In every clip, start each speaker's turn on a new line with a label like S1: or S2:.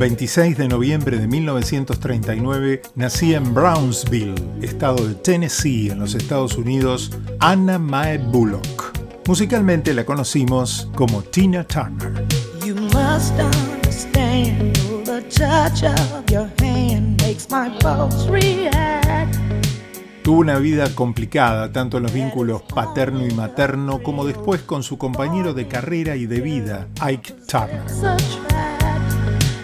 S1: 26 de noviembre de 1939 nacía en Brownsville, estado de Tennessee, en los Estados Unidos, Anna Mae Bullock. Musicalmente la conocimos como Tina Turner. Tuvo una vida complicada, tanto en los vínculos paterno y materno, como después con su compañero de carrera y de vida, Ike Turner.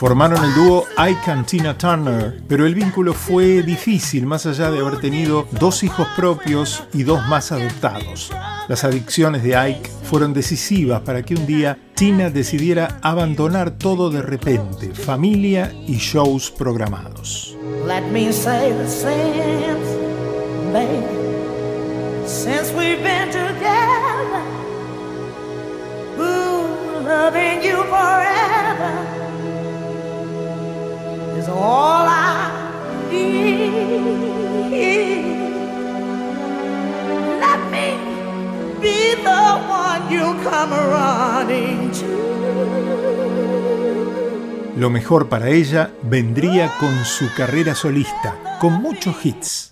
S1: Formaron el dúo Ike and Tina Turner, pero el vínculo fue difícil más allá de haber tenido dos hijos propios y dos más adoptados. Las adicciones de Ike fueron decisivas para que un día Tina decidiera abandonar todo de repente, familia y shows programados.
S2: All I need. Let me be the one you come running to.
S1: Lo mejor para ella vendría con su carrera solista, con muchos hits.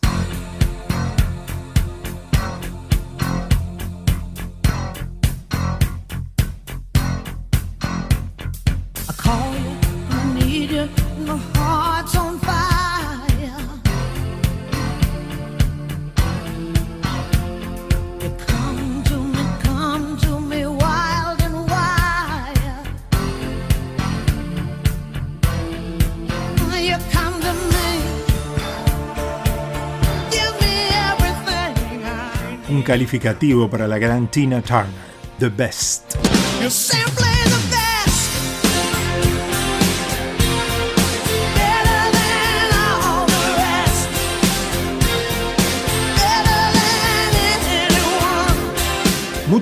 S1: Calificativo para la gran Tina Turner, The Best.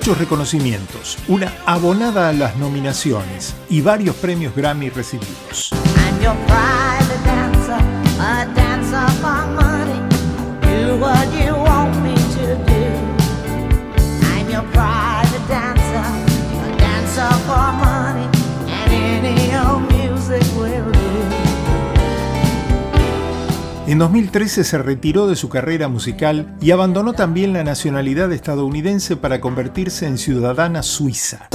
S1: Muchos reconocimientos, una abonada a las nominaciones y varios premios Grammy recibidos. En 2013 se retiró de su carrera musical y abandonó también la nacionalidad estadounidense para convertirse en ciudadana suiza.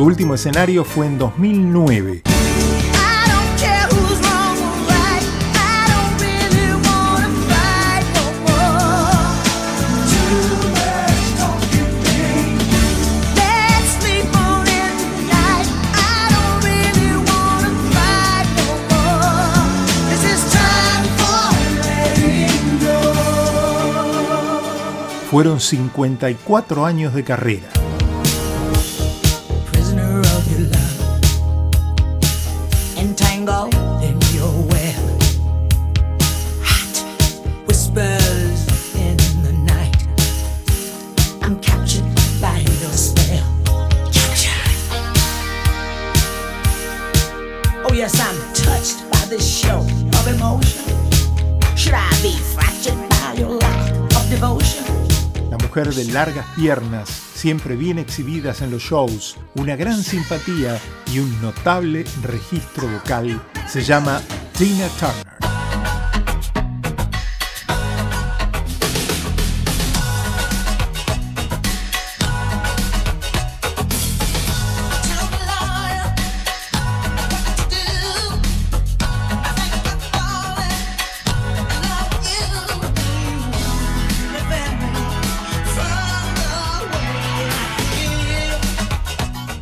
S1: Su último escenario fue en 2009. Fueron 54 años de carrera.
S2: the Oh yes, I'm touched by this show of emotion. Should I be by your lack of devotion?
S1: Mujer de largas piernas. Siempre bien exhibidas en los shows, una gran simpatía y un notable registro vocal, se llama Tina Turner.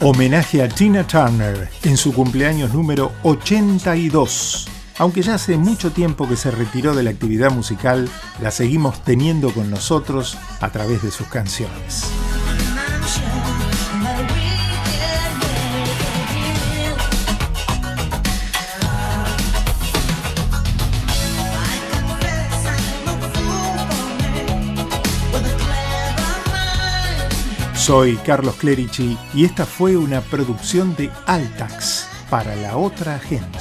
S1: Homenaje a Tina Turner en su cumpleaños número 82. Aunque ya hace mucho tiempo que se retiró de la actividad musical, la seguimos teniendo con nosotros a través de sus canciones. Soy Carlos Clerici y esta fue una producción de Altax para la otra agenda.